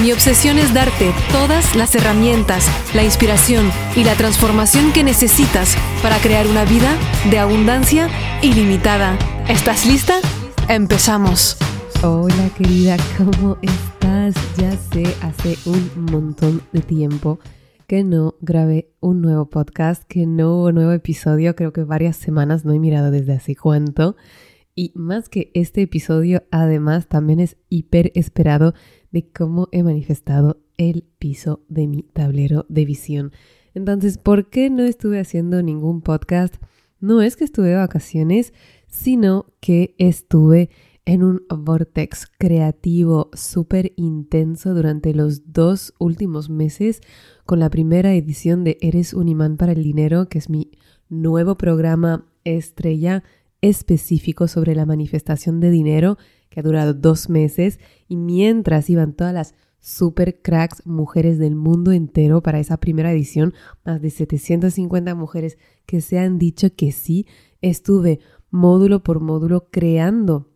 Mi obsesión es darte todas las herramientas, la inspiración y la transformación que necesitas para crear una vida de abundancia ilimitada. ¿Estás lista? Empezamos. Hola querida, ¿cómo estás? Ya sé, hace un montón de tiempo que no grabé un nuevo podcast, que no hubo nuevo episodio, creo que varias semanas no he mirado desde hace cuánto. Y más que este episodio, además también es hiper esperado de cómo he manifestado el piso de mi tablero de visión. Entonces, ¿por qué no estuve haciendo ningún podcast? No es que estuve de vacaciones, sino que estuve en un vortex creativo súper intenso durante los dos últimos meses con la primera edición de Eres un imán para el dinero, que es mi nuevo programa estrella específico sobre la manifestación de dinero que ha durado dos meses y mientras iban todas las super cracks mujeres del mundo entero para esa primera edición, más de 750 mujeres que se han dicho que sí, estuve módulo por módulo creando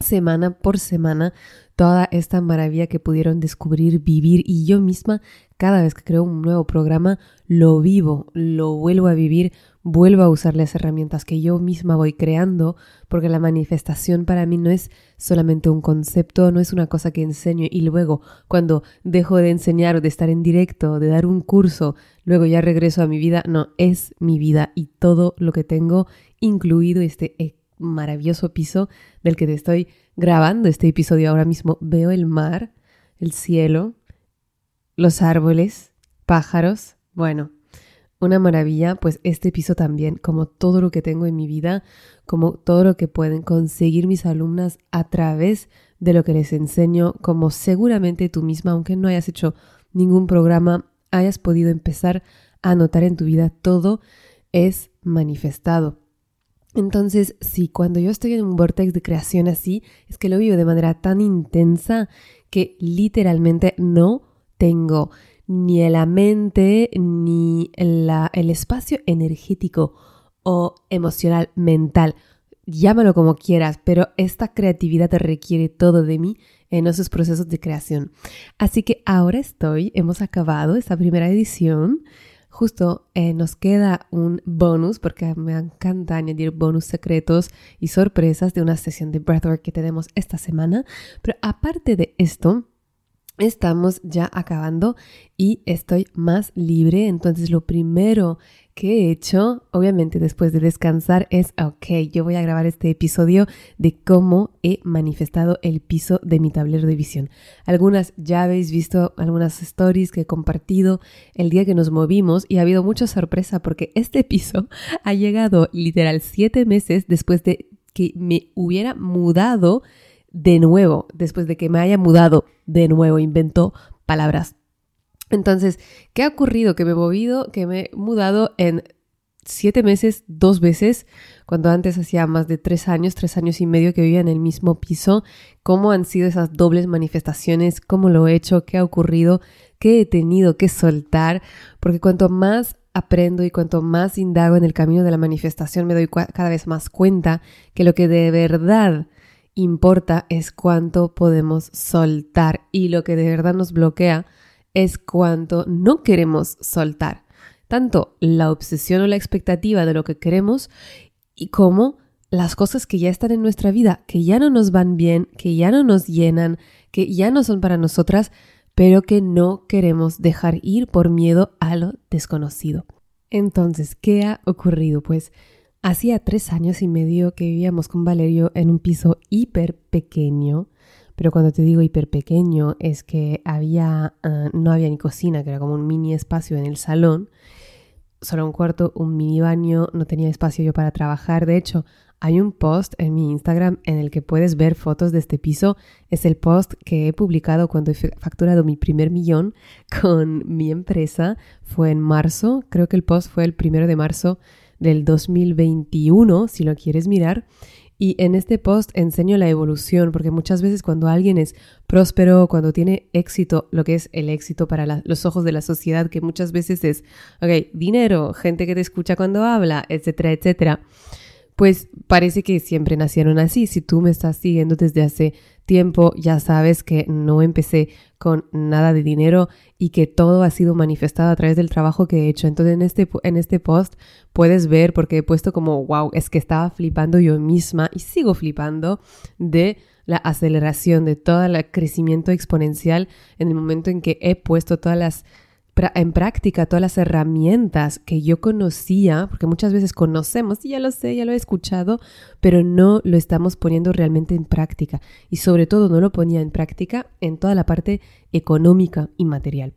semana por semana toda esta maravilla que pudieron descubrir, vivir y yo misma cada vez que creo un nuevo programa lo vivo, lo vuelvo a vivir, vuelvo a usar las herramientas que yo misma voy creando, porque la manifestación para mí no es solamente un concepto, no es una cosa que enseño y luego cuando dejo de enseñar o de estar en directo, de dar un curso, luego ya regreso a mi vida, no, es mi vida y todo lo que tengo, incluido este maravilloso piso del que te estoy grabando este episodio ahora mismo. Veo el mar, el cielo, los árboles, pájaros, bueno, una maravilla, pues este piso también, como todo lo que tengo en mi vida, como todo lo que pueden conseguir mis alumnas a través de lo que les enseño, como seguramente tú misma, aunque no hayas hecho ningún programa, hayas podido empezar a notar en tu vida, todo es manifestado. Entonces, sí, cuando yo estoy en un vortex de creación así, es que lo vivo de manera tan intensa que literalmente no tengo ni la mente ni el espacio energético o emocional, mental. Llámalo como quieras, pero esta creatividad te requiere todo de mí en esos procesos de creación. Así que ahora estoy, hemos acabado esta primera edición. Justo eh, nos queda un bonus, porque me encanta añadir bonus secretos y sorpresas de una sesión de breathwork que tenemos esta semana. Pero aparte de esto, estamos ya acabando y estoy más libre. Entonces lo primero que he hecho, obviamente después de descansar, es, ok, yo voy a grabar este episodio de cómo he manifestado el piso de mi tablero de visión. Algunas ya habéis visto algunas stories que he compartido el día que nos movimos y ha habido mucha sorpresa porque este piso ha llegado literal siete meses después de que me hubiera mudado de nuevo, después de que me haya mudado de nuevo, inventó palabras. Entonces, ¿qué ha ocurrido? Que me he movido, que me he mudado en siete meses, dos veces, cuando antes hacía más de tres años, tres años y medio que vivía en el mismo piso, cómo han sido esas dobles manifestaciones, cómo lo he hecho, qué ha ocurrido, qué he tenido que soltar, porque cuanto más aprendo y cuanto más indago en el camino de la manifestación, me doy cada vez más cuenta que lo que de verdad importa es cuánto podemos soltar y lo que de verdad nos bloquea es cuánto no queremos soltar. Tanto la obsesión o la expectativa de lo que queremos y como las cosas que ya están en nuestra vida, que ya no nos van bien, que ya no nos llenan, que ya no son para nosotras, pero que no queremos dejar ir por miedo a lo desconocido. Entonces, ¿qué ha ocurrido? Pues Hacía tres años y medio que vivíamos con Valerio en un piso hiper pequeño, pero cuando te digo hiper pequeño es que había, ah, no había ni cocina, que era como un mini espacio en el salón, solo un cuarto, un mini baño, no tenía espacio yo para trabajar. De hecho, hay un post en mi Instagram en el que puedes ver fotos de este piso. Es el post que he publicado cuando he facturado mi primer millón con mi empresa. Fue en marzo, creo que el post fue el primero de marzo del 2021, si lo quieres mirar. Y en este post enseño la evolución, porque muchas veces cuando alguien es próspero, cuando tiene éxito, lo que es el éxito para los ojos de la sociedad, que muchas veces es, ok, dinero, gente que te escucha cuando habla, etcétera, etcétera pues parece que siempre nacieron así. Si tú me estás siguiendo desde hace tiempo, ya sabes que no empecé con nada de dinero y que todo ha sido manifestado a través del trabajo que he hecho. Entonces en este, en este post puedes ver, porque he puesto como, wow, es que estaba flipando yo misma y sigo flipando de la aceleración, de todo el crecimiento exponencial en el momento en que he puesto todas las en práctica todas las herramientas que yo conocía, porque muchas veces conocemos, y ya lo sé, ya lo he escuchado, pero no lo estamos poniendo realmente en práctica. Y sobre todo no lo ponía en práctica en toda la parte económica y material.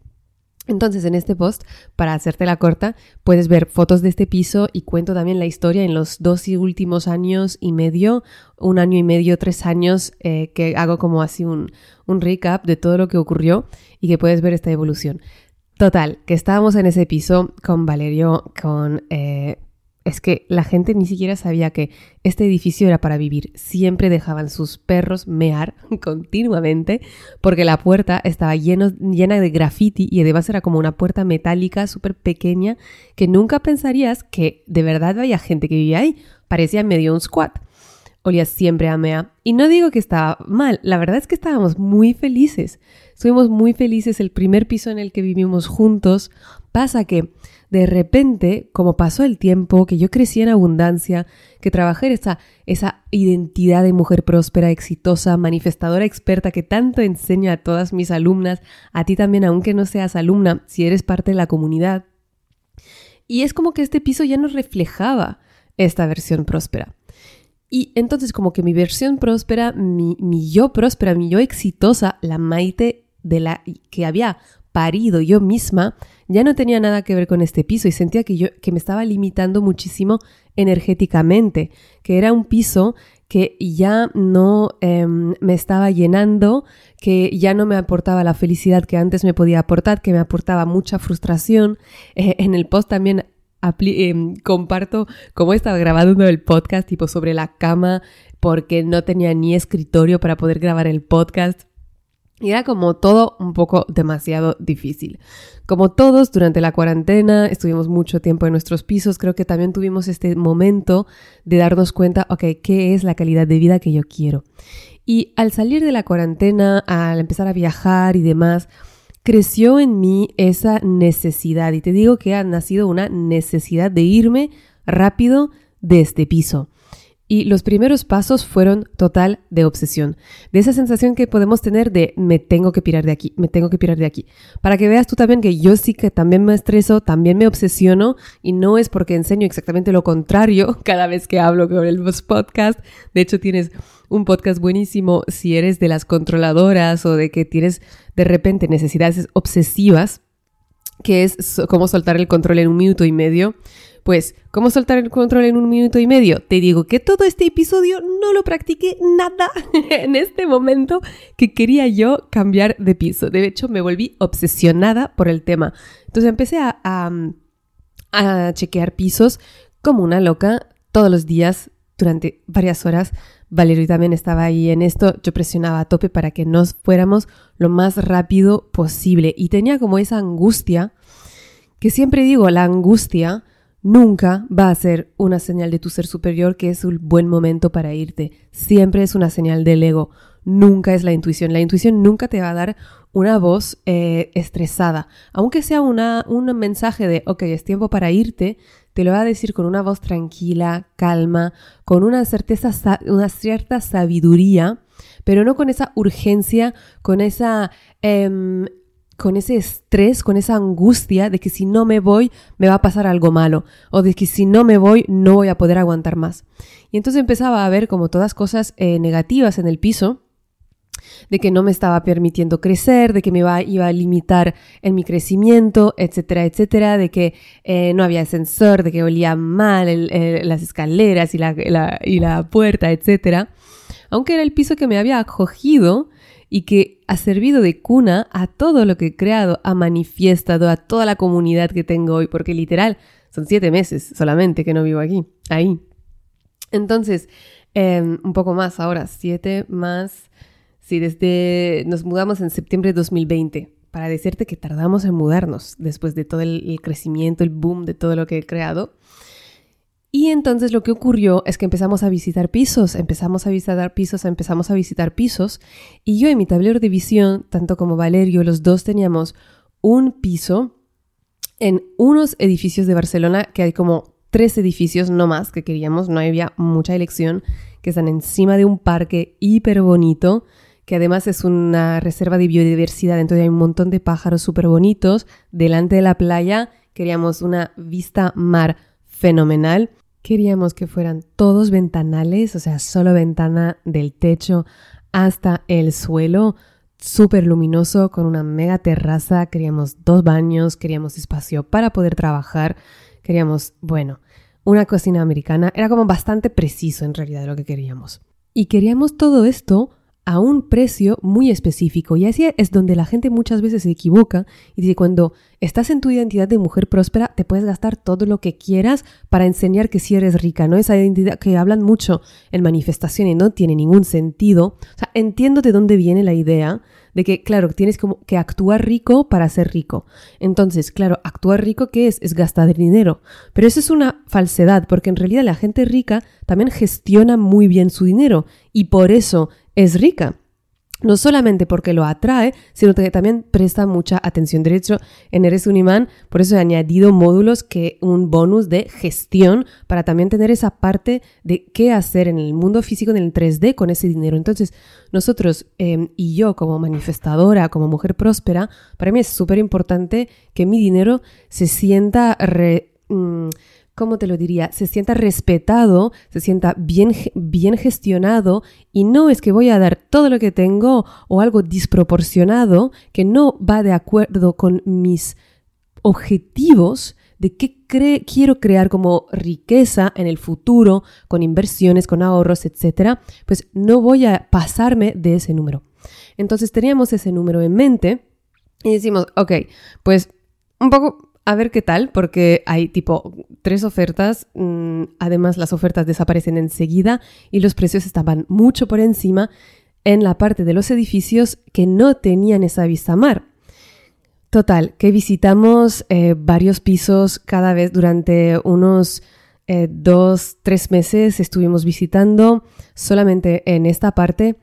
Entonces, en este post, para hacerte la corta, puedes ver fotos de este piso y cuento también la historia en los dos últimos años y medio, un año y medio, tres años, eh, que hago como así un, un recap de todo lo que ocurrió y que puedes ver esta evolución. Total, que estábamos en ese piso con Valerio, con... Eh, es que la gente ni siquiera sabía que este edificio era para vivir. Siempre dejaban sus perros mear continuamente porque la puerta estaba llena de graffiti y además era como una puerta metálica súper pequeña que nunca pensarías que de verdad había gente que vivía ahí. Parecía medio un squat olía siempre a. Y no digo que estaba mal, la verdad es que estábamos muy felices. Estuvimos muy felices el primer piso en el que vivimos juntos. Pasa que de repente, como pasó el tiempo, que yo crecí en abundancia, que trabajé esa, esa identidad de mujer próspera, exitosa, manifestadora experta que tanto enseño a todas mis alumnas, a ti también, aunque no seas alumna, si eres parte de la comunidad. Y es como que este piso ya no reflejaba esta versión próspera. Y entonces como que mi versión próspera, mi, yo próspera, mi yo exitosa, la Maite de la que había parido yo misma, ya no tenía nada que ver con este piso y sentía que yo que me estaba limitando muchísimo energéticamente, que era un piso que ya no em, me estaba llenando, que ya no me aportaba la felicidad que antes me podía aportar, que me aportaba mucha frustración. Eh, en el post también Em, comparto cómo estaba grabando el podcast, tipo sobre la cama, porque no tenía ni escritorio para poder grabar el podcast. Y era como todo un poco demasiado difícil. Como todos, durante la cuarentena estuvimos mucho tiempo en nuestros pisos. Creo que también tuvimos este momento de darnos cuenta, ok, ¿qué es la calidad de vida que yo quiero? Y al salir de la cuarentena, al empezar a viajar y demás, creció en mí esa necesidad, y te digo que ha nacido una necesidad de irme rápido de este piso. Y los primeros pasos fueron total de obsesión, de esa sensación que podemos tener de me tengo que pirar de aquí, me tengo que pirar de aquí. Para que veas tú también que yo sí que también me estreso, también me obsesiono y no es porque enseño exactamente lo contrario cada vez que hablo con el podcast. De hecho, tienes un podcast buenísimo si eres de las controladoras o de que tienes de repente necesidades obsesivas, que es cómo soltar el control en un minuto y medio. Pues, ¿cómo soltar el control en un minuto y medio? Te digo que todo este episodio no lo practiqué nada en este momento que quería yo cambiar de piso. De hecho, me volví obsesionada por el tema. Entonces empecé a, a, chequear pisos como una loca todos los días durante varias horas Valerio también estaba ahí en esto, yo presionaba a tope para que nos fuéramos lo más rápido posible. Y tenía como esa angustia, que siempre digo, la angustia nunca va a ser una señal de tu ser superior que es un buen momento para irte, siempre es una señal del ego, nunca es la intuición, la intuición nunca te va a dar una voz eh, estresada, aunque sea una, un mensaje de, ok, es tiempo para irte, lo va a decir con una voz tranquila, calma, con una certeza, una cierta sabiduría, pero no con esa urgencia, con esa, em, con ese estrés, con esa angustia de que si no me voy me va a pasar algo malo, o de que si no me voy no voy a poder aguantar más. Y entonces empezaba a ver como todas cosas eh, negativas en el piso de que no me estaba permitiendo crecer, de que me iba, a limitar en mi crecimiento, etcétera, etcétera, de que eh, no había ascensor, de que olía mal las escaleras y la, y la puerta, etcétera. Aunque era el piso que me había acogido y que ha servido de cuna a todo lo que he creado, ha manifestado a toda la comunidad que tengo hoy, porque literal son siete meses solamente que no vivo aquí, ahí. Entonces, em, un poco más ahora, siete más Sí, desde nos mudamos en septiembre de 2020 para decirte que tardamos en mudarnos después de todo el, crecimiento, el boom de todo lo que he creado. Y entonces lo que ocurrió es que empezamos a visitar pisos, empezamos a visitar pisos, empezamos a visitar pisos. Y yo en mi tablero de visión, tanto como Valerio, los dos teníamos un piso en unos edificios de Barcelona, que hay como tres edificios, no más, que queríamos, no había mucha elección, que están encima de un parque hiper bonito que además es una reserva de biodiversidad, entonces hay un montón de pájaros súper bonitos delante de la playa. Queríamos una vista mar fenomenal. Queríamos que fueran todos ventanales, o sea, solo ventana del techo hasta el suelo, súper luminoso, con una mega terraza. Queríamos dos baños, queríamos espacio para poder trabajar. Queríamos, bueno, una cocina americana. Era como bastante preciso en realidad lo que queríamos. Y queríamos todo esto a un precio muy específico. Y así es donde la gente muchas veces se equivoca y dice, cuando estás en tu identidad de mujer próspera, te puedes gastar todo lo que quieras para enseñar que sí eres rica, ¿no? Esa identidad que hablan mucho en manifestaciones no tiene ningún sentido. O sea, entiendo de dónde viene la idea de que, claro, tienes como que actuar rico para ser rico. Entonces, claro, actuar rico, ¿qué es? Es gastar dinero. Pero eso es una falsedad, porque en realidad la gente rica también gestiona muy bien su dinero y por eso es rica. No solamente porque lo atrae, sino que también presta mucha atención. De hecho, en Eres un imán, por eso he añadido módulos que un bonus de gestión para también tener esa parte de qué hacer en el mundo físico, en el 3D con ese dinero. Entonces, nosotros em, y yo como manifestadora, como mujer próspera, para mí es súper importante que mi dinero se sienta... Mm, ¿cómo te lo diría? Se sienta respetado, se sienta bien, bien gestionado y no es que voy a dar todo lo que tengo o algo desproporcionado que no va de acuerdo con mis objetivos de qué quiero crear como riqueza en el futuro, con inversiones, con ahorros, etc., pues no voy a pasarme de ese número. Entonces teníamos ese número en mente y decimos, ok, pues un poco a ver qué tal, porque hay tipo tres ofertas, mm, además las ofertas desaparecen enseguida y los precios estaban mucho por encima en la parte de los edificios que no tenían esa vista mar. Total, que visitamos eh, varios pisos cada vez durante unos eh, dos, tres meses estuvimos visitando solamente en esta parte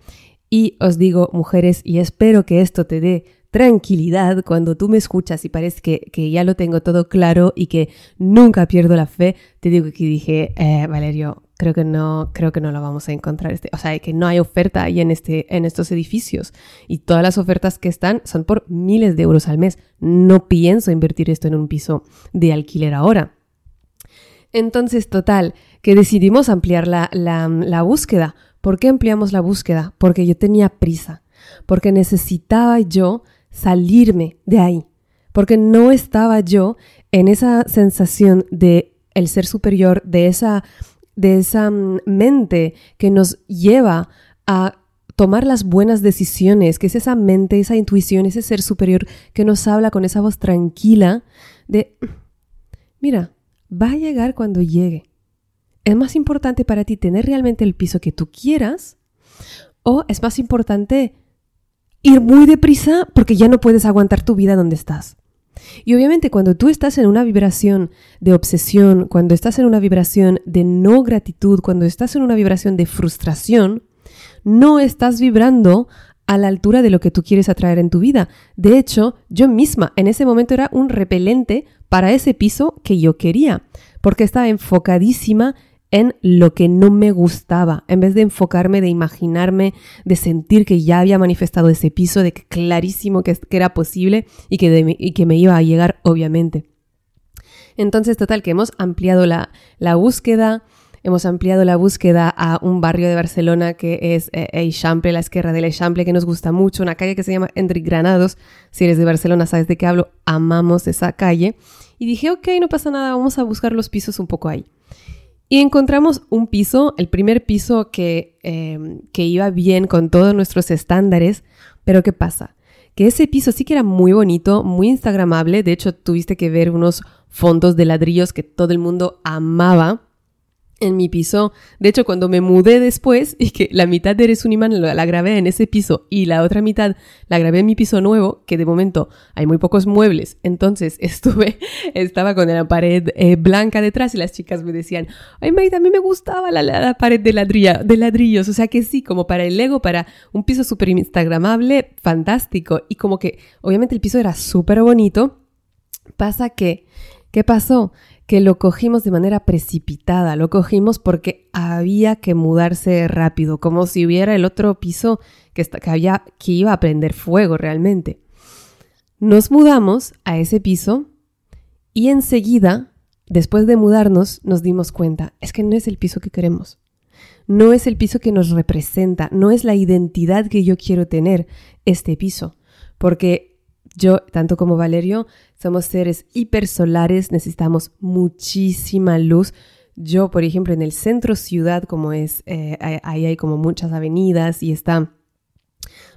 y os digo, mujeres, y espero que esto te dé tranquilidad cuando tú me escuchas y parece que, ya lo tengo todo claro y que nunca pierdo la fe, te digo que dije, eh, Valerio, creo que no, creo que no lo vamos a encontrar. Este, o sea, que no hay oferta ahí en, este, en estos edificios. Y todas las ofertas que están son por miles de euros al mes. No pienso invertir esto en un piso de alquiler ahora. Entonces, total, que decidimos ampliar la, la, la búsqueda. ¿Por qué ampliamos la búsqueda? Porque yo tenía prisa, porque necesitaba yo salirme de ahí, porque no estaba yo en esa sensación de el ser superior, de esa, de esa mm, mente que nos lleva a tomar las buenas decisiones, que es esa mente, esa intuición, ese ser superior que nos habla con esa voz tranquila de, mira, va a llegar cuando llegue. ¿Es más importante para ti tener realmente el piso que tú quieras? ¿O es más importante ir muy deprisa porque ya no puedes aguantar tu vida donde estás. Y obviamente cuando tú estás en una vibración de obsesión, cuando estás en una vibración de no gratitud, cuando estás en una vibración de frustración, no estás vibrando a la altura de lo que tú quieres atraer en tu vida. De hecho, yo misma en ese momento era un repelente para ese piso que yo quería, porque estaba enfocadísima en lo que no me gustaba, en vez de enfocarme, de imaginarme, de sentir que ya había manifestado ese piso, de que clarísimo que, era posible y que, y que me iba a llegar, obviamente. Entonces, total, que hemos ampliado la, la búsqueda, hemos ampliado la búsqueda a un barrio de Barcelona que es eh, Eixample, la izquierda del Eixample, que nos gusta mucho, una calle que se llama Enric Granados. Si eres de Barcelona, sabes de qué hablo, amamos esa calle. Y dije, ok, no pasa nada, vamos a buscar los pisos un poco ahí. Y encontramos un piso, el primer piso que, em, que iba bien con todos nuestros estándares, pero ¿qué pasa? Que ese piso sí que era muy bonito, muy instagramable, de hecho tuviste que ver unos fondos de ladrillos que todo el mundo amaba en mi piso. De hecho, cuando me mudé después y que la mitad de Eres un imán la, grabé en ese piso y la otra mitad la grabé en mi piso nuevo, que de momento hay muy pocos muebles, entonces estuve, estaba con la pared eh, blanca detrás y las chicas me decían, ay Maida, a mí me gustaba la, pared de, ladrilla, de ladrillos, o sea que sí, como para el Lego, para un piso súper instagramable, fantástico. Y como que obviamente el piso era súper bonito, pasa que, ¿qué pasó? Que lo cogimos de manera precipitada, lo cogimos porque había que mudarse rápido, como si hubiera el otro piso que, que, había, que iba a prender fuego realmente. Nos mudamos a ese piso y enseguida, después de mudarnos, nos dimos cuenta, es que no es el piso que queremos. No es el piso que nos representa, no es la identidad que yo quiero tener este piso, porque yo, tanto como Valerio, somos seres hipersolares, necesitamos muchísima luz. Yo, por ejemplo, en el centro ciudad, como es, eh, ahí hay como muchas avenidas y está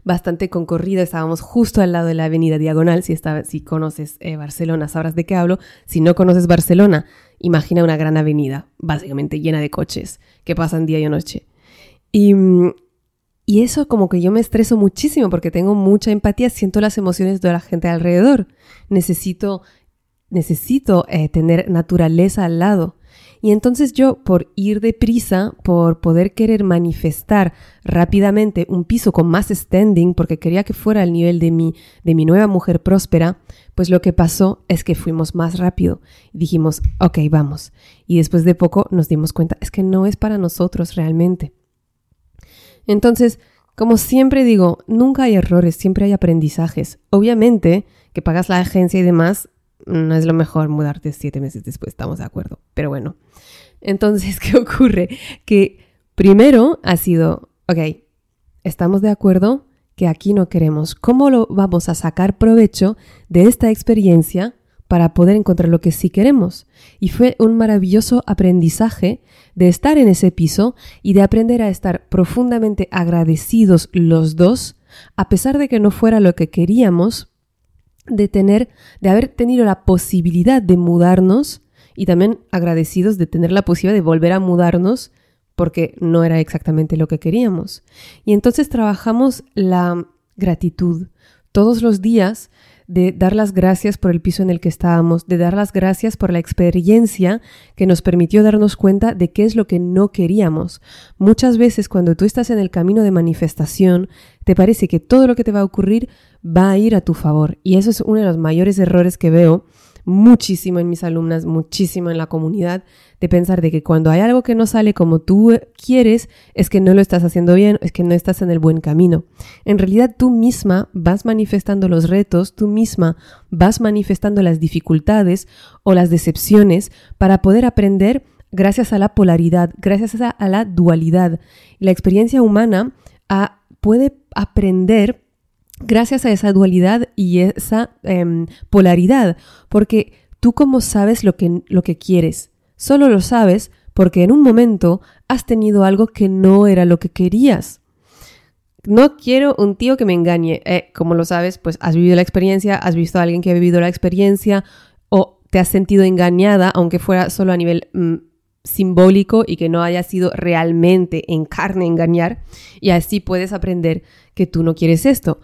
bastante concorrida. Estábamos justo al lado de la avenida Diagonal. Si, si conoces eh, Barcelona, sabrás de qué hablo. Si no conoces Barcelona, imagina una gran avenida, básicamente llena de coches que pasan día y noche. Y, mm, y eso como que yo me estreso muchísimo porque tengo mucha empatía, siento las emociones de la gente alrededor. Necesito, necesito eh, tener naturaleza al lado. Y entonces yo, por ir deprisa, por poder querer manifestar rápidamente un piso con más standing, porque quería que fuera al nivel de mi, de mi nueva mujer próspera, pues lo que pasó es que fuimos más rápido. Dijimos, ok, vamos. Y después de poco nos dimos cuenta, es que no es para nosotros realmente. Entonces, como siempre digo, nunca hay errores, siempre hay aprendizajes. Obviamente que pagas la agencia y demás, no es lo mejor mudarte siete meses después, estamos de acuerdo. Pero bueno, entonces, ¿qué ocurre? Que primero ha sido, ok, estamos de acuerdo que aquí no queremos. ¿Cómo lo vamos a sacar provecho de esta experiencia para poder encontrar lo que sí queremos. Y fue un maravilloso aprendizaje de estar en ese piso y de aprender a estar profundamente agradecidos los dos, a pesar de que no fuera lo que queríamos, de tener, de haber tenido la posibilidad de mudarnos y también agradecidos de tener la posibilidad de volver a mudarnos porque no era exactamente lo que queríamos. Y entonces trabajamos la gratitud. Todos los días de dar las gracias por el piso en el que estábamos, de dar las gracias por la experiencia que nos permitió darnos cuenta de qué es lo que no queríamos. Muchas veces cuando tú estás en el camino de manifestación, te parece que todo lo que te va a ocurrir va a ir a tu favor. Y eso es uno de los mayores errores que veo muchísimo en mis alumnas, muchísimo en la comunidad, de pensar de que cuando hay algo que no sale como tú quieres, es que no lo estás haciendo bien, es que no estás en el buen camino. En realidad tú misma vas manifestando los retos, tú misma vas manifestando las dificultades o las decepciones para poder aprender gracias a la polaridad, gracias a, la dualidad. La experiencia humana ah, puede aprender gracias a esa dualidad y esa em, polaridad, porque tú como sabes lo que, lo que quieres, solo lo sabes porque en un momento has tenido algo que no era lo que querías. No quiero un tío que me engañe. Eh, como lo sabes, pues has vivido la experiencia, has visto a alguien que ha vivido la experiencia o te has sentido engañada, aunque fuera solo a nivel mm, simbólico y que no haya sido realmente en carne engañar. Y así puedes aprender que tú no quieres esto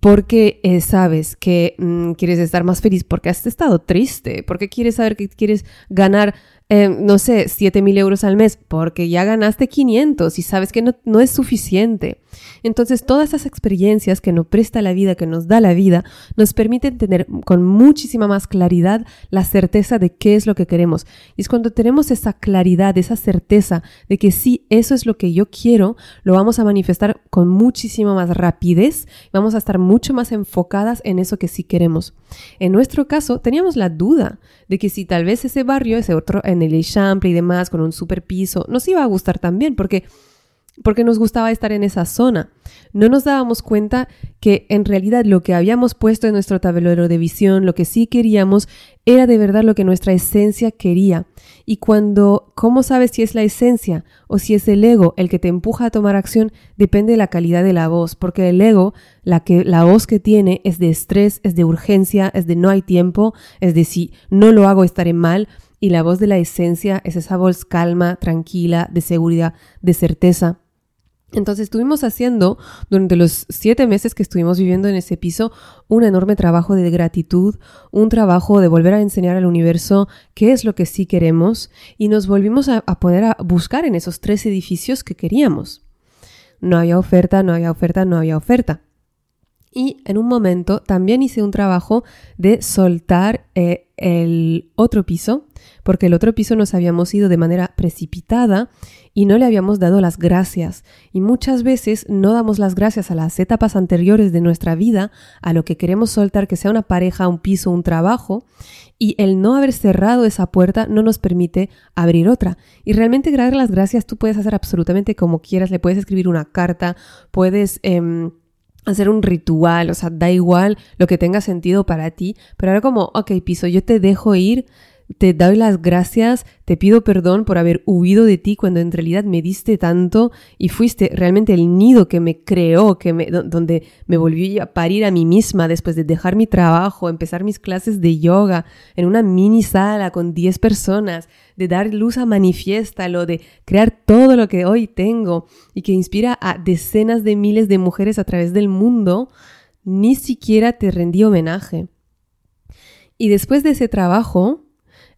porque eh, sabes que mm, quieres estar más feliz, porque has estado triste, porque quieres saber que quieres ganar eh, no sé, 7 mil euros al mes, porque ya ganaste 500 y sabes que no, no, es suficiente. Entonces, todas esas experiencias que nos presta la vida, que nos da la vida, nos permiten tener con muchísima más claridad la certeza de qué es lo que queremos. Y es cuando tenemos esa claridad, esa certeza de que sí, eso es lo que yo quiero, lo vamos a manifestar con muchísima más rapidez, vamos a estar mucho más enfocadas en eso que sí queremos. En nuestro caso, teníamos la duda de que si tal vez ese barrio, ese otro el Eixample y demás, con un super piso, nos iba a gustar también, porque porque nos gustaba estar en esa zona. No nos dábamos cuenta que en realidad lo que habíamos puesto en nuestro tablero de visión, lo que sí queríamos, era de verdad lo que nuestra esencia quería. Y cuando, ¿cómo sabes si es la esencia o si es el ego el que te empuja a tomar acción? Depende de la calidad de la voz, porque el ego, la, que, la voz que tiene es de estrés, es de urgencia, es de no hay tiempo, es de si no lo hago estaré mal. Y la voz de la esencia es esa voz calma, tranquila, de seguridad, de certeza. Entonces estuvimos haciendo durante los siete meses que estuvimos viviendo en ese piso un enorme trabajo de gratitud, un trabajo de volver a enseñar al universo qué es lo que sí queremos y nos volvimos a, poder buscar en esos tres edificios que queríamos. No había oferta, no había oferta, no había oferta. Y en un momento también hice un trabajo de soltar eh, el otro piso, porque el otro piso nos habíamos ido de manera precipitada y no le habíamos dado las gracias. Y muchas veces no damos las gracias a las etapas anteriores de nuestra vida, a lo que queremos soltar, que sea una pareja, un piso, un trabajo, y el no haber cerrado esa puerta no nos permite abrir otra. Y realmente dar las gracias tú puedes hacer absolutamente como quieras, le puedes escribir una carta, puedes... Em, hacer un ritual, o sea, da igual lo que tenga sentido para ti, pero ahora como, ok, piso, yo te dejo ir, te doy las gracias, te pido perdón por haber huido de ti cuando en realidad me diste tanto y fuiste realmente el nido que me creó, que donde me volvió a parir a mí misma después de dejar mi trabajo, empezar mis clases de yoga en una mini sala con 10 personas, de dar luz a lo de crear todo lo que hoy tengo y que inspira a decenas de miles de mujeres a través del mundo, ni siquiera te rendí homenaje. Y después de ese trabajo,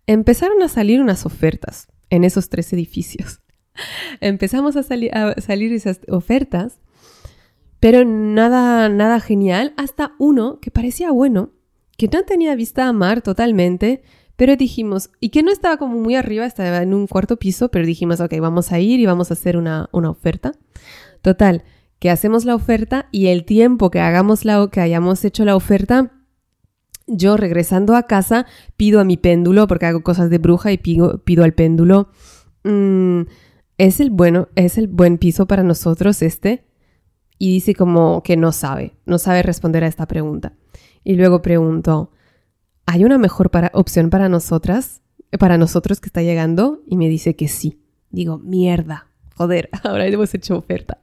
empezaron a salir unas ofertas en esos tres edificios. Empezamos a, salir esas ofertas, pero nada, nada genial, hasta uno que parecía bueno, que no tenía vista a mar totalmente, pero dijimos, y que no estaba como muy arriba, estaba en un cuarto piso, pero dijimos, ok, vamos a ir y vamos a hacer una, una oferta. Total, que hacemos la oferta y el tiempo que hagamos la, que hayamos hecho la oferta, yo regresando a casa pido a mi péndulo, porque hago cosas de bruja y pido, pido al péndulo, mm, ¿es el bueno, es el buen piso para nosotros este? Y dice como que no sabe, no sabe responder a esta pregunta. Y luego pregunto, ¿hay una mejor para, opción para nosotras, para nosotros que está llegando? Y me dice que sí. Digo, mierda, joder, ahora hemos hecho oferta.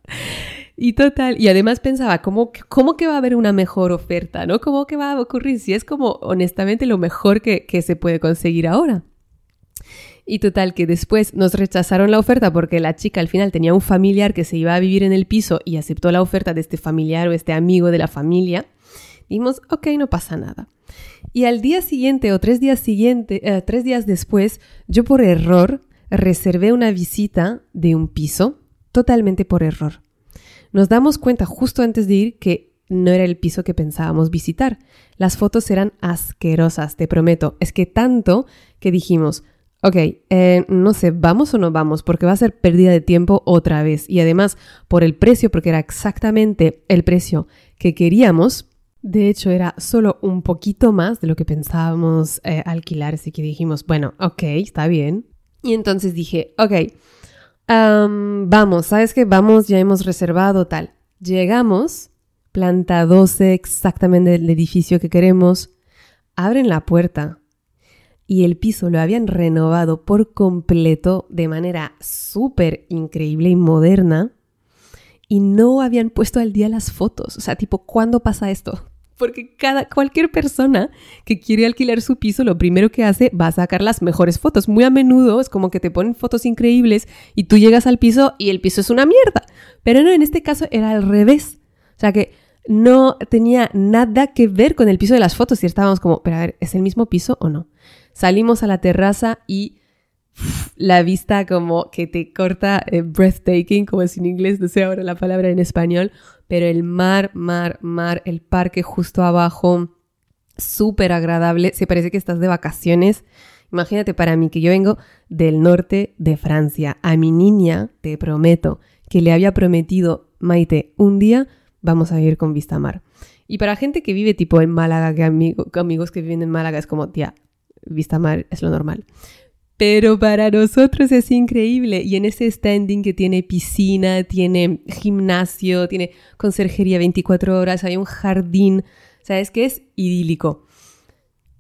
Y total, y además pensaba, ¿cómo, ¿cómo que va a haber una mejor oferta? ¿No? ¿Cómo que va a ocurrir si es como honestamente lo mejor que, que se puede conseguir ahora? Y total, que después nos rechazaron la oferta porque la chica al final tenía un familiar que se iba a vivir en el piso y aceptó la oferta de este familiar o este amigo de la familia. Dijimos, ok, no pasa nada. Y al día siguiente o tres días, siguiente, eh, tres días después, yo por error reservé una visita de un piso, totalmente por error nos damos cuenta justo antes de ir que no era el piso que pensábamos visitar. Las fotos eran asquerosas, te prometo. Es que tanto que dijimos, ok, eh, no sé, ¿vamos o no vamos? Porque va a ser pérdida de tiempo otra vez. Y además, por el precio, porque era exactamente el precio que queríamos, de hecho, era solo un poquito más de lo que pensábamos eh, alquilar, así que dijimos, bueno, ok, está bien. Y entonces dije, ok, vamos, ¿sabes qué? Vamos, ya hemos reservado tal. Llegamos, planta 12, exactamente el edificio que queremos. Abren la puerta y el piso lo habían renovado por completo de manera súper increíble y moderna y no habían puesto al día las fotos. O sea, tipo, ¿cuándo pasa esto? Porque cada, cualquier persona que quiere alquilar su piso, lo primero que hace va a sacar las mejores fotos. Muy a menudo es como que te ponen fotos increíbles y tú llegas al piso y el piso es una mierda. Pero no, en este caso era al revés. O sea que no tenía nada que ver con el piso de las fotos y estábamos como, pero a ver, ¿es el mismo piso o no? Salimos a la terraza y la vista como que te corta eh, breathtaking, como es en inglés, no sé ahora la palabra en español, pero el mar, mar, mar, el parque justo abajo, súper agradable, se parece que estás de vacaciones. Imagínate para mí que yo vengo del norte de Francia. A mi niña, te prometo, que le había prometido, Maite, un día vamos a ir con vista mar. Y para gente que vive tipo en Málaga, que amigos que viven en Málaga es como, tía, vista mar es lo normal. Pero para nosotros es increíble. Y en ese standing que tiene piscina, tiene gimnasio, tiene conserjería 24 horas, hay un jardín. ¿Sabes que es idílico?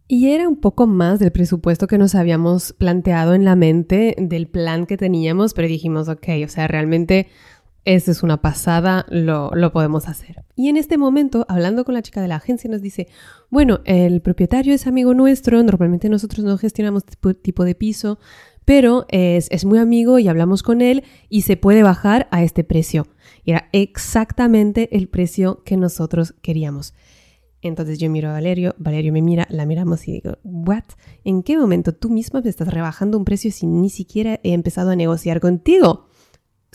Y era un poco más del presupuesto que nos habíamos planteado en la mente, del plan que teníamos, pero dijimos, ok, o sea, realmente esa es una pasada, lo, lo, podemos hacer. Y en este momento, hablando con la chica de la agencia, nos dice, bueno, el propietario es amigo nuestro, normalmente nosotros no gestionamos tipo, de piso, pero es, es, muy amigo y hablamos con él y se puede bajar a este precio. Era exactamente el precio que nosotros queríamos. Entonces yo miro a Valerio, Valerio me mira, la miramos y digo, ¿what? ¿En qué momento tú misma me estás rebajando un precio si ni siquiera he empezado a negociar contigo?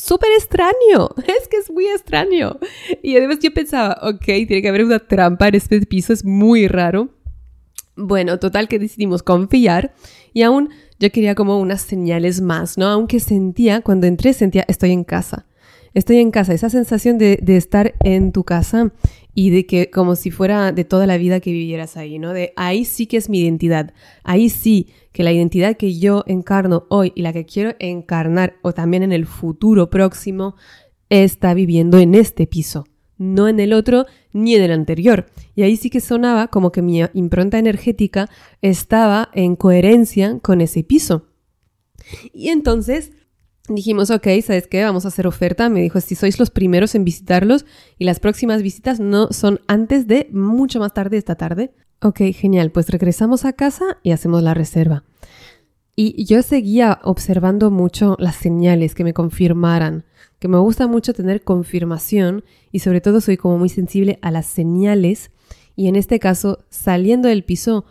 Súper extraño. Es que es muy extraño. Y además yo pensaba, ok, tiene que haber una trampa en este piso, es muy raro. Bueno, total que decidimos confiar y aún yo quería como unas señales más, ¿no? Aunque sentía, cuando entré sentía, estoy en casa. Estoy en casa, esa sensación de, de estar en tu casa y de que como si fuera de toda la vida que vivieras ahí, ¿no? De ahí sí que es mi identidad, ahí sí que la identidad que yo encarno hoy y la que quiero encarnar o también en el futuro próximo está viviendo en este piso, no en el otro ni en el anterior. Y ahí sí que sonaba como que mi impronta energética estaba en coherencia con ese piso. Y entonces dijimos, ok, ¿sabes qué? Vamos a hacer oferta. Me dijo, si sois los primeros en visitarlos y las próximas visitas no son antes de mucho más tarde esta tarde. Ok, genial. Pues regresamos a casa y hacemos la reserva. Y yo seguía observando mucho las señales que me confirmaran, que me gusta mucho tener confirmación y sobre todo soy como muy sensible a las señales y en este caso saliendo del piso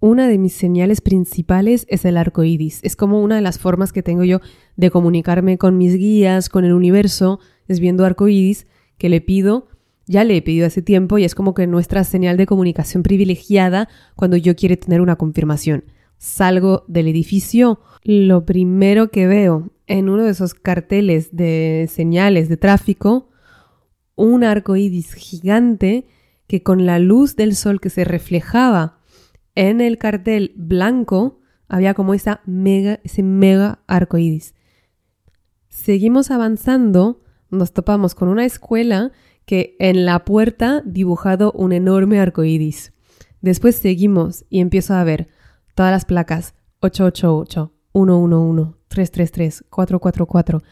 una de mis señales principales es el arco iris. Es como una de las formas que tengo yo de comunicarme con mis guías, con el universo, es viendo arco iris que le pido ya le he pedido hace tiempo y es como que nuestra señal de comunicación privilegiada cuando yo quiero tener una confirmación. Salgo del edificio, lo primero que veo en uno de esos carteles de señales de tráfico, un arco iris gigante que con la luz del sol que se reflejaba en el cartel blanco había como esa mega, ese mega arco iris. Seguimos avanzando, nos topamos con una escuela que en la puerta dibujado un enorme arco iris. Después seguimos y empiezo a ver todas las placas 888, 111, 333, 444.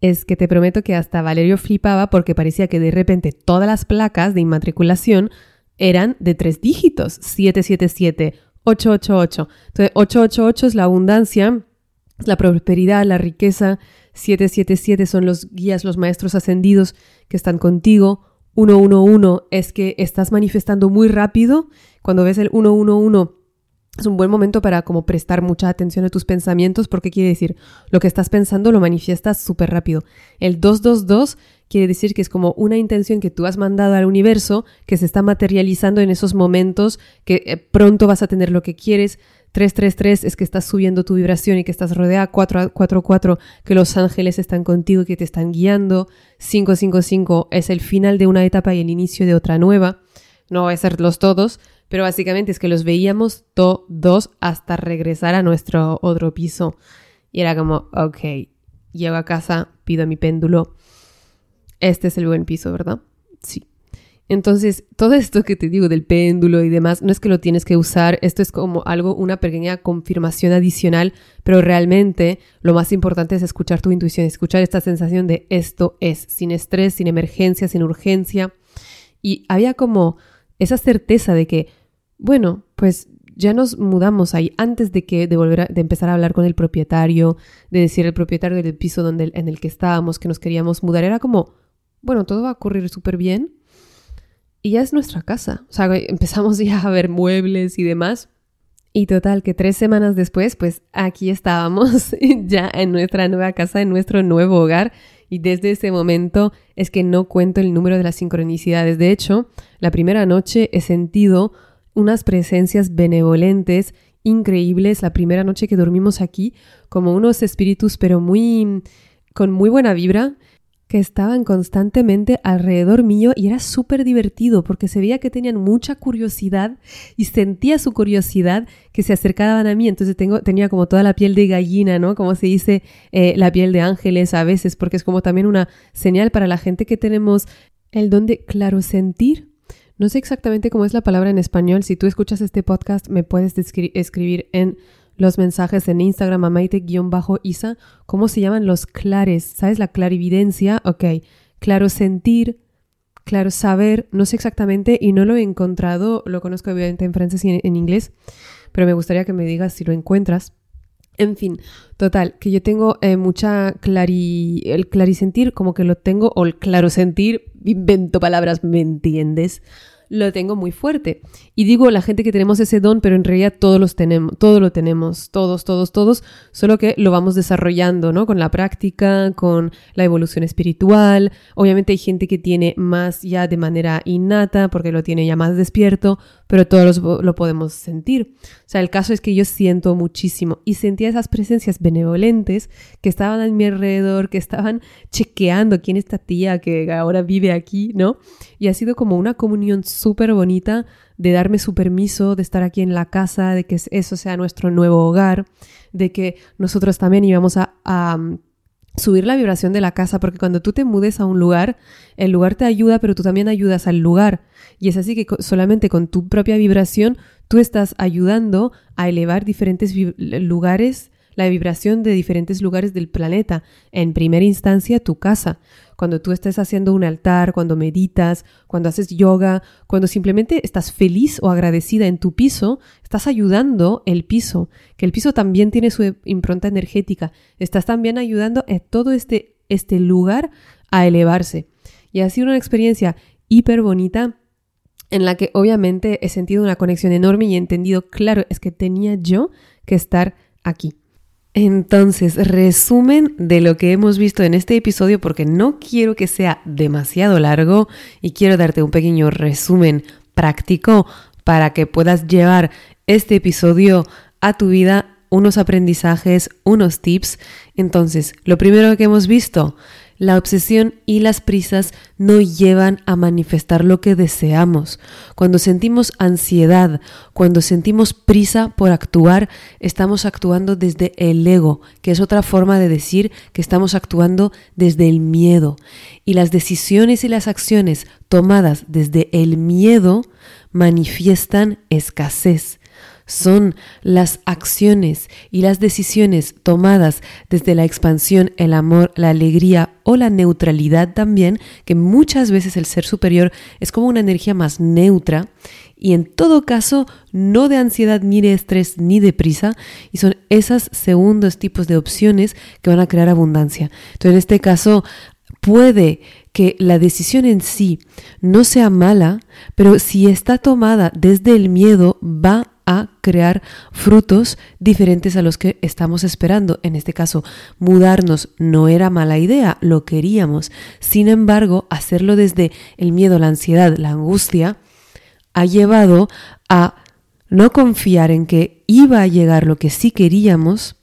Es que te prometo que hasta Valerio flipaba porque parecía que de repente todas las placas de inmatriculación eran de tres dígitos, 777, 888. Entonces, 888 es la abundancia, la prosperidad, la riqueza, 777 son los guías, los maestros ascendidos que están contigo. 111 es que estás manifestando muy rápido. Cuando ves el 111 es un buen momento para como prestar mucha atención a tus pensamientos porque quiere decir lo que estás pensando lo manifiestas súper rápido. El 222 quiere decir que es como una intención que tú has mandado al universo que se está materializando en esos momentos que eh, pronto vas a tener lo que quieres. 333 es que estás subiendo tu vibración y que estás rodeada. 444 que los ángeles están contigo y que te están guiando. 555 es el final de una etapa y el inicio de otra nueva. No va a ser los todos, pero básicamente es que los veíamos todos hasta regresar a nuestro otro piso. Y era como, ok, llego a casa, pido mi péndulo. Este es el buen piso, ¿verdad? Sí. Entonces, todo esto que te digo del péndulo y demás, no es que lo tienes que usar, esto es como algo, una pequeña confirmación adicional, pero realmente lo más importante es escuchar tu intuición, escuchar esta sensación de esto es, sin estrés, sin emergencia, sin urgencia. Y había como esa certeza de que, bueno, pues ya nos mudamos ahí antes de que de volver de empezar a hablar con el propietario, de decir el propietario del piso donde, en el que estábamos que nos queríamos mudar, era como, bueno, todo va a ocurrir súper bien y ya es nuestra casa. O sea, empezamos ya a ver muebles y demás. Y total, que tres semanas después, pues aquí estábamos ya en nuestra nueva casa, en nuestro nuevo hogar. Y desde ese momento es que no cuento el número de las sincronicidades. De hecho, la primera noche he sentido unas presencias benevolentes increíbles. La primera noche que dormimos aquí, como unos espíritus, pero muy con muy buena vibra que estaban constantemente alrededor mío y era súper divertido porque se veía que tenían mucha curiosidad y sentía su curiosidad que se acercaban a mí. Entonces tengo, tenía como toda la piel de gallina, ¿no? Como se dice eh, la piel de ángeles a veces, porque es como también una señal para la gente que tenemos el don de claro sentir. No sé exactamente cómo es la palabra en español. Si tú escuchas este podcast, me puedes escribir en los mensajes en Instagram a maite-isa, ¿cómo se llaman los clares? ¿Sabes? La clarividencia, ok. Claro sentir, claro saber, no sé exactamente y no lo he encontrado, lo conozco obviamente en francés y en, inglés, pero me gustaría que me digas si lo encuentras. En fin, total, que yo tengo eh, mucha clari... el clarisentir, como que lo tengo, o el claro sentir, invento palabras, ¿me entiendes? Lo tengo muy fuerte. Y digo la gente que tenemos ese don, pero en realidad todos los tenemos, todo lo tenemos, todos, todos, todos, solo que lo vamos desarrollando, ¿no? Con la práctica, con la evolución espiritual. Obviamente hay gente que tiene más ya de manera innata, porque lo tiene ya más despierto, pero todos lo podemos sentir. O sea, el caso es que yo siento muchísimo y sentía esas presencias benevolentes que estaban a mi alrededor, que estaban chequeando quién es esta tía que ahora vive aquí, ¿no? Y ha sido como una comunión súper bonita de darme su permiso de estar aquí en la casa, de que eso sea nuestro nuevo hogar, de que nosotros también íbamos a, a subir la vibración de la casa, porque cuando tú te mudes a un lugar, el lugar te ayuda, pero tú también ayudas al lugar. Y es así que solamente con tu propia vibración tú estás ayudando a elevar diferentes lugares, la vibración de diferentes lugares del planeta. En primera instancia, tu casa. Cuando tú estés haciendo un altar, cuando meditas, cuando haces yoga, cuando simplemente estás feliz o agradecida en tu piso, estás ayudando el piso, que el piso también tiene su impronta energética. Estás también ayudando a todo este, este lugar a elevarse. Y ha sido una experiencia hiper bonita en la que obviamente he sentido una conexión enorme y he entendido, claro, es que tenía yo que estar aquí. Entonces, resumen de lo que hemos visto en este episodio porque no quiero que sea demasiado largo y quiero darte un pequeño resumen práctico para que puedas llevar este episodio a tu vida, unos aprendizajes, unos tips. Entonces, lo primero que hemos visto, la obsesión y las prisas no llevan a manifestar lo que deseamos. Cuando sentimos ansiedad, cuando sentimos prisa por actuar, estamos actuando desde el ego, que es otra forma de decir que estamos actuando desde el miedo. Y las decisiones y las acciones tomadas desde el miedo manifiestan escasez son las acciones y las decisiones tomadas desde la expansión, el amor, la alegría o la neutralidad también, que muchas veces el ser superior es como una energía más neutra y en todo caso no de ansiedad ni de estrés ni de prisa y son esos segundos tipos de opciones que van a crear abundancia. Entonces en este caso puede que la decisión en sí no sea mala, pero si está tomada desde el miedo va a crear frutos diferentes a los que estamos esperando. En este caso, mudarnos no era mala idea, lo queríamos. Sin embargo, hacerlo desde el miedo, la ansiedad, la angustia, ha llevado a no confiar en que iba a llegar lo que sí queríamos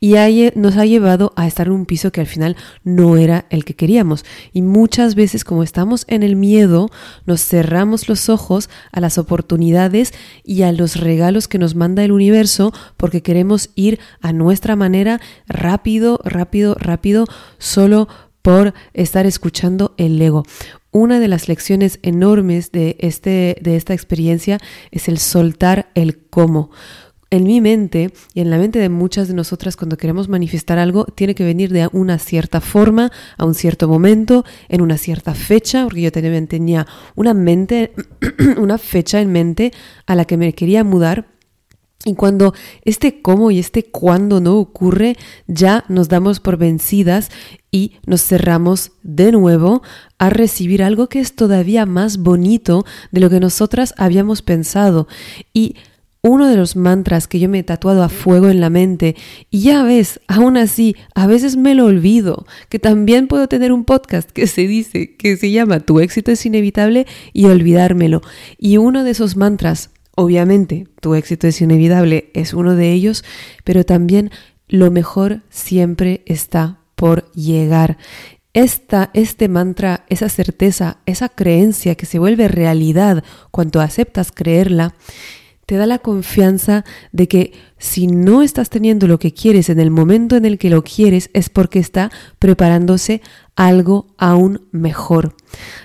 y nos ha llevado a estar en un piso que al final no era el que queríamos. Y muchas veces como estamos en el miedo, nos cerramos los ojos a las oportunidades y a los regalos que nos manda el universo porque queremos ir a nuestra manera rápido, rápido, rápido, solo por estar escuchando el ego. Una de las lecciones enormes de, este, de esta experiencia es el soltar el cómo en mi mente y en la mente de muchas de nosotras cuando queremos manifestar algo, tiene que venir de una cierta forma, a un cierto momento, en una cierta fecha, porque yo tenía una mente, una fecha en mente a la que me quería mudar. Y cuando este cómo y este cuándo no ocurre, ya nos damos por vencidas y nos cerramos de nuevo a recibir algo que es todavía más bonito de lo que nosotras habíamos pensado. Y uno de los mantras que yo me he tatuado a fuego en la mente y ya ves, aún así, a veces me lo olvido, que también puedo tener un podcast que se dice, que se llama Tu éxito es inevitable y olvidármelo. Y uno de esos mantras, obviamente, tu éxito es inevitable, es uno de ellos, pero también lo mejor siempre está por llegar. esta, este mantra, esa certeza, esa creencia que se vuelve realidad cuando aceptas creerla, te da la confianza de que si no estás teniendo lo que quieres en el momento en el que lo quieres es porque está preparándose algo aún mejor.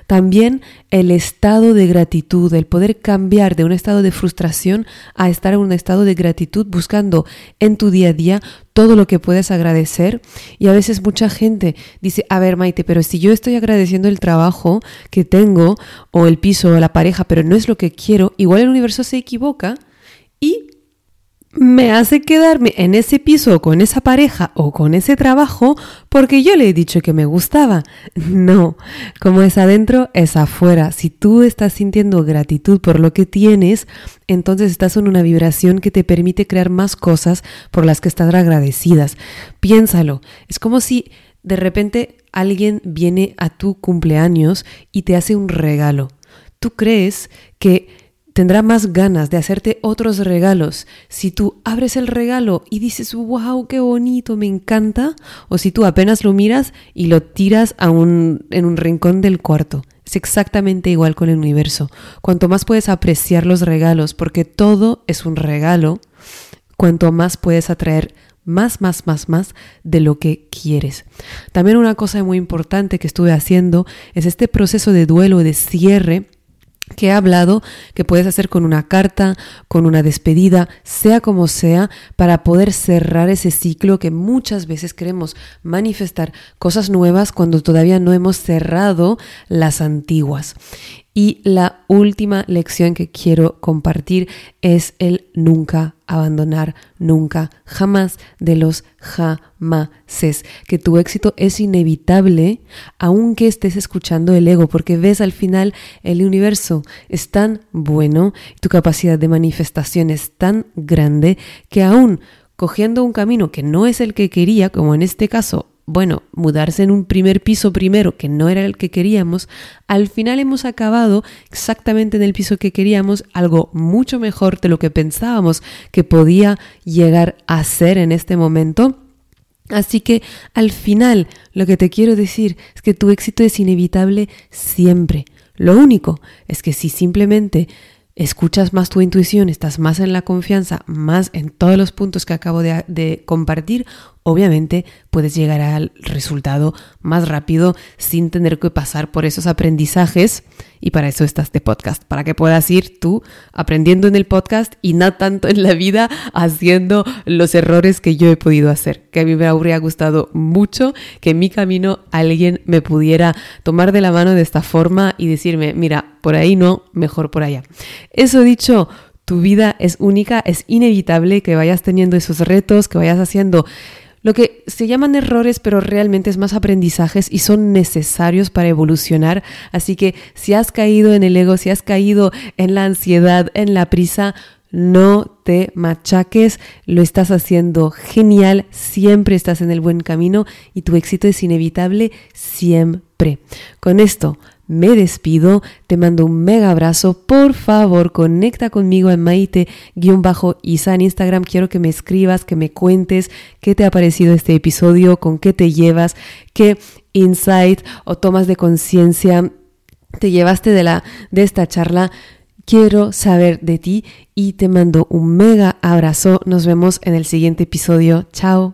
También el estado de gratitud, el poder cambiar de un estado de frustración a estar en un estado de gratitud buscando en tu día a día todo lo que puedes agradecer. Y a veces mucha gente dice, a ver Maite, pero si yo estoy agradeciendo el trabajo que tengo o el piso o la pareja, pero no es lo que quiero, igual el universo se equivoca y me hace quedarme en ese piso con esa pareja o con ese trabajo porque yo le he dicho que me gustaba. No, como es adentro, es afuera. Si tú estás sintiendo gratitud por lo que tienes, entonces estás en una vibración que te permite crear más cosas por las que estar agradecidas. Piénsalo, es como si de repente alguien viene a tu cumpleaños y te hace un regalo. Tú crees que tendrá más ganas de hacerte otros regalos si tú abres el regalo y dices, wow, qué bonito, me encanta, o si tú apenas lo miras y lo tiras a un, en un rincón del cuarto. Es exactamente igual con el universo. Cuanto más puedes apreciar los regalos, porque todo es un regalo, cuanto más puedes atraer más, más, más, más de lo que quieres. También una cosa muy importante que estuve haciendo es este proceso de duelo, de cierre, que he hablado que puedes hacer con una carta, con una despedida, sea como sea, para poder cerrar ese ciclo que muchas veces queremos manifestar cosas nuevas cuando todavía no hemos cerrado las antiguas. Y la última lección que quiero compartir es el nunca abandonar, nunca, jamás de los jamases. Que tu éxito es inevitable aunque estés escuchando el ego, porque ves al final el universo es tan bueno, tu capacidad de manifestación es tan grande que aún cogiendo un camino que no es el que quería, como en este caso bueno, mudarse en un primer piso primero, que no era el que queríamos, al final hemos acabado exactamente en el piso que queríamos, algo mucho mejor de lo que pensábamos que podía llegar a ser en este momento. Así que al final lo que te quiero decir es que tu éxito es inevitable siempre. Lo único es que si simplemente escuchas más tu intuición, estás más en la confianza, más en todos los puntos que acabo de, compartir, obviamente puedes llegar al resultado más rápido sin tener que pasar por esos aprendizajes. Y para eso está este podcast, para que puedas ir tú aprendiendo en el podcast y no tanto en la vida haciendo los errores que yo he podido hacer. Que a mí me habría gustado mucho que en mi camino alguien me pudiera tomar de la mano de esta forma y decirme, mira, por ahí no, mejor por allá. Eso dicho, tu vida es única, es inevitable que vayas teniendo esos retos, que vayas haciendo lo que se llaman errores, pero realmente es más aprendizajes y son necesarios para evolucionar. Así que si has caído en el ego, si has caído en la ansiedad, en la prisa, no te machaques, lo estás haciendo genial, siempre estás en el buen camino y tu éxito es inevitable siempre. Con esto me despido, te mando un mega abrazo, por favor conecta conmigo en Maite-Isa en Instagram, quiero que me escribas, que me cuentes qué te ha parecido este episodio, con qué te llevas, qué insight o tomas de conciencia te llevaste de, la, de esta charla. Quiero saber de ti y te mando un mega abrazo. Nos vemos en el siguiente episodio. Chao.